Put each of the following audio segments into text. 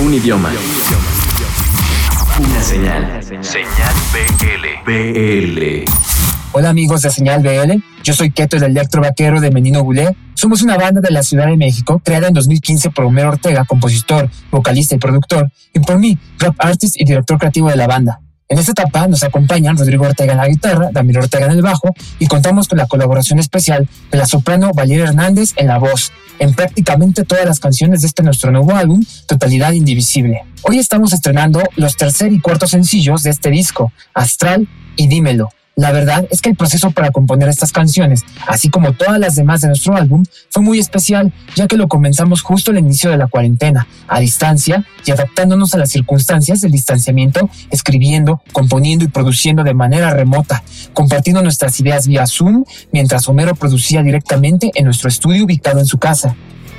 Un idioma. Una señal. Señal BL. BL. Hola amigos de Señal BL, yo soy Keto el Electro Vaquero de Menino Bulé. Somos una banda de la Ciudad de México creada en 2015 por Homero Ortega, compositor, vocalista y productor, y por mí, rap artist y director creativo de la banda. En esta etapa nos acompañan Rodrigo Ortega en la guitarra, Damir Ortega en el bajo y contamos con la colaboración especial de la soprano Valeria Hernández en la voz, en prácticamente todas las canciones de este nuestro nuevo álbum, Totalidad Indivisible. Hoy estamos estrenando los tercer y cuarto sencillos de este disco, Astral y Dímelo, la verdad es que el proceso para componer estas canciones, así como todas las demás de nuestro álbum, fue muy especial, ya que lo comenzamos justo al inicio de la cuarentena, a distancia y adaptándonos a las circunstancias del distanciamiento, escribiendo, componiendo y produciendo de manera remota, compartiendo nuestras ideas vía Zoom, mientras Homero producía directamente en nuestro estudio ubicado en su casa.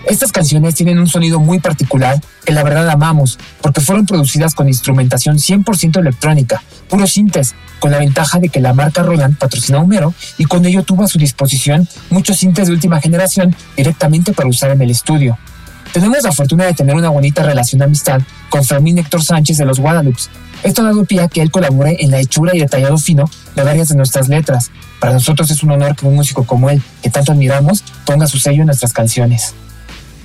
Estas canciones tienen un sonido muy particular que la verdad amamos, porque fueron producidas con instrumentación 100% electrónica, puro sintes, con la ventaja de que la marca Roland patrocina a Homero y con ello tuvo a su disposición muchos sintes de última generación directamente para usar en el estudio. Tenemos la fortuna de tener una bonita relación de amistad con Fermín Héctor Sánchez de los Guadalupe. Esto ha dado pie a que él colabore en la hechura y detallado fino de varias de nuestras letras. Para nosotros es un honor que un músico como él, que tanto admiramos, ponga su sello en nuestras canciones.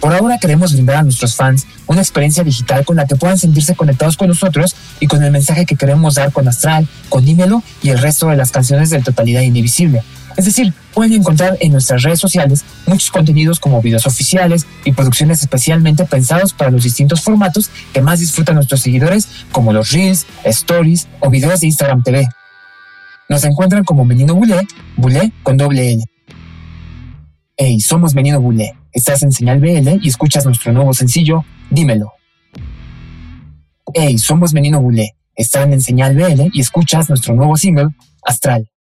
Por ahora queremos brindar a nuestros fans una experiencia digital con la que puedan sentirse conectados con nosotros y con el mensaje que queremos dar con Astral, con Dímelo y el resto de las canciones de Totalidad Indivisible. Es decir, pueden encontrar en nuestras redes sociales muchos contenidos como videos oficiales y producciones especialmente pensados para los distintos formatos que más disfrutan nuestros seguidores, como los Reels, Stories o videos de Instagram TV. Nos encuentran como Menino Bulé, Bulé con doble L. Hey, somos Menino Bulé. Estás en Señal BL y escuchas nuestro nuevo sencillo, Dímelo. Hey, somos Menino Bulé. Están en Señal BL y escuchas nuestro nuevo single, Astral.